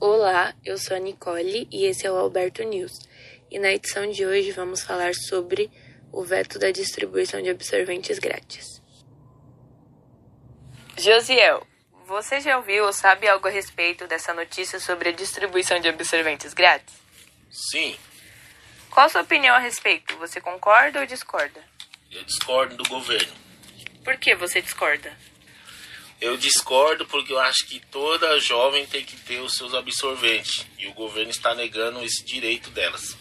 Olá, eu sou a Nicole e esse é o Alberto News. E na edição de hoje vamos falar sobre o veto da distribuição de absorventes grátis. Josiel, você já ouviu ou sabe algo a respeito dessa notícia sobre a distribuição de absorventes grátis? Sim, Qual a sua opinião a respeito? Você concorda ou discorda? eu discordo do governo. Por que você discorda? Eu discordo porque eu acho que toda jovem tem que ter os seus absorventes e o governo está negando esse direito delas.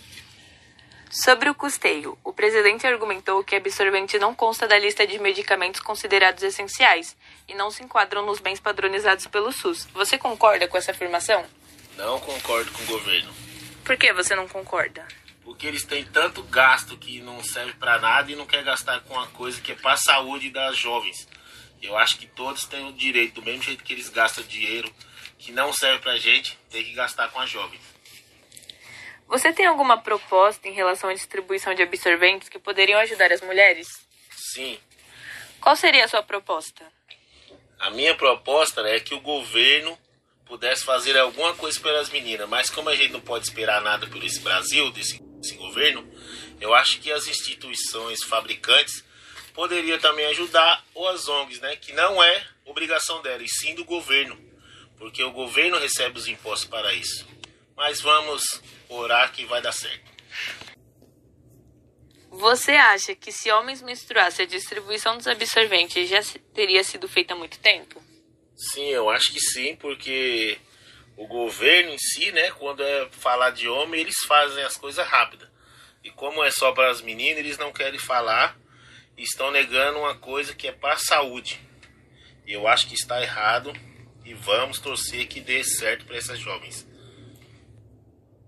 Sobre o custeio, o presidente argumentou que absorvente não consta da lista de medicamentos considerados essenciais e não se enquadram nos bens padronizados pelo SUS. Você concorda com essa afirmação? Não concordo com o governo. Por que você não concorda? Porque eles têm tanto gasto que não serve para nada e não quer gastar com uma coisa que é para a saúde das jovens. Eu acho que todos têm o direito, do mesmo jeito que eles gastam dinheiro que não serve pra gente, tem que gastar com as jovens. Você tem alguma proposta em relação à distribuição de absorventes que poderiam ajudar as mulheres? Sim, Qual seria a sua proposta? A minha proposta é que o governo pudesse fazer alguma coisa pelas meninas, mas como a gente não pode esperar nada por esse Brasil, desse, desse governo, eu acho que as instituições fabricantes poderiam também ajudar, as ONGs, né, que não é obrigação dela, e sim do governo, porque o governo recebe os impostos para isso. Mas vamos orar que vai dar certo. Você acha que se homens menstruassem, a distribuição dos absorventes já teria sido feita há muito tempo? Sim, eu acho que sim, porque o governo em si, né, quando é falar de homem, eles fazem as coisas rápidas. E como é só para as meninas, eles não querem falar estão negando uma coisa que é para a saúde. Eu acho que está errado e vamos torcer que dê certo para essas jovens.